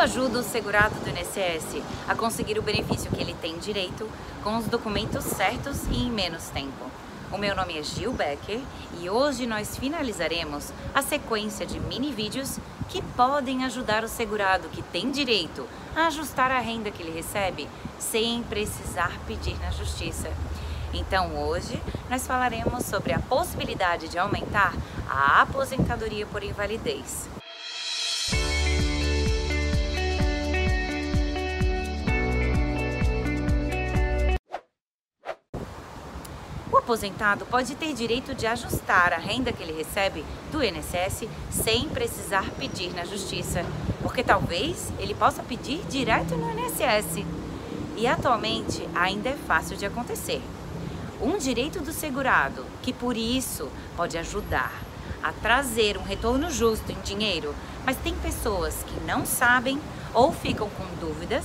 ajudo o segurado do INSS a conseguir o benefício que ele tem direito com os documentos certos e em menos tempo. O meu nome é Gil Becker e hoje nós finalizaremos a sequência de mini vídeos que podem ajudar o segurado que tem direito a ajustar a renda que ele recebe sem precisar pedir na justiça. Então hoje nós falaremos sobre a possibilidade de aumentar a aposentadoria por invalidez. O aposentado pode ter direito de ajustar a renda que ele recebe do INSS sem precisar pedir na justiça, porque talvez ele possa pedir direto no INSS. E atualmente ainda é fácil de acontecer. Um direito do segurado, que por isso pode ajudar a trazer um retorno justo em dinheiro, mas tem pessoas que não sabem ou ficam com dúvidas,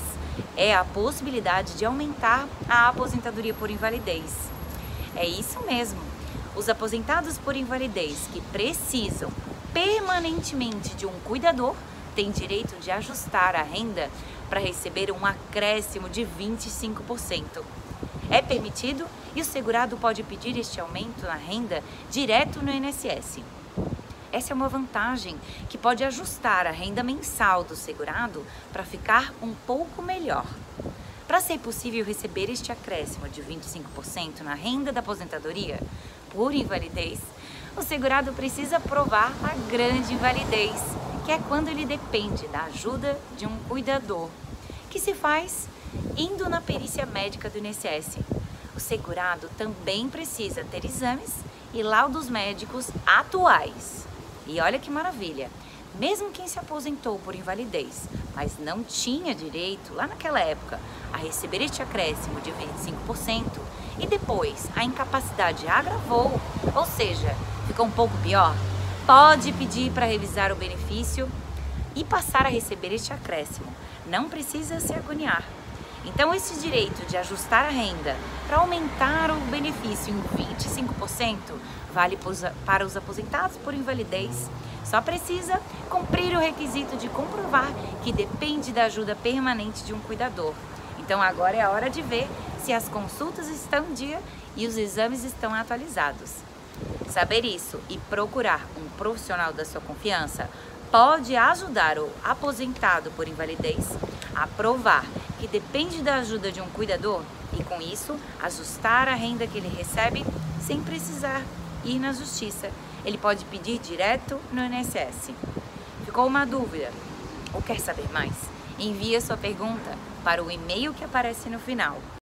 é a possibilidade de aumentar a aposentadoria por invalidez. É isso mesmo. Os aposentados por invalidez que precisam permanentemente de um cuidador têm direito de ajustar a renda para receber um acréscimo de 25%. É permitido e o segurado pode pedir este aumento na renda direto no INSS. Essa é uma vantagem que pode ajustar a renda mensal do segurado para ficar um pouco melhor. Para ser possível receber este acréscimo de 25% na renda da aposentadoria por invalidez, o segurado precisa provar a grande invalidez, que é quando ele depende da ajuda de um cuidador, que se faz indo na perícia médica do INSS. O segurado também precisa ter exames e laudos médicos atuais. E olha que maravilha! Mesmo quem se aposentou por invalidez, mas não tinha direito, lá naquela época, a receber este acréscimo de 25%, e depois a incapacidade agravou, ou seja, ficou um pouco pior, pode pedir para revisar o benefício e passar a receber este acréscimo. Não precisa se agoniar. Então, esse direito de ajustar a renda para aumentar o benefício em 25% vale para os aposentados por invalidez. Só precisa cumprir o requisito de comprovar que depende da ajuda permanente de um cuidador. Então, agora é a hora de ver se as consultas estão em dia e os exames estão atualizados. Saber isso e procurar um profissional da sua confiança pode ajudar o aposentado por invalidez a provar que depende da ajuda de um cuidador e, com isso, ajustar a renda que ele recebe sem precisar ir na justiça. Ele pode pedir direto no INSS. Ficou uma dúvida ou quer saber mais? Envie a sua pergunta para o e-mail que aparece no final.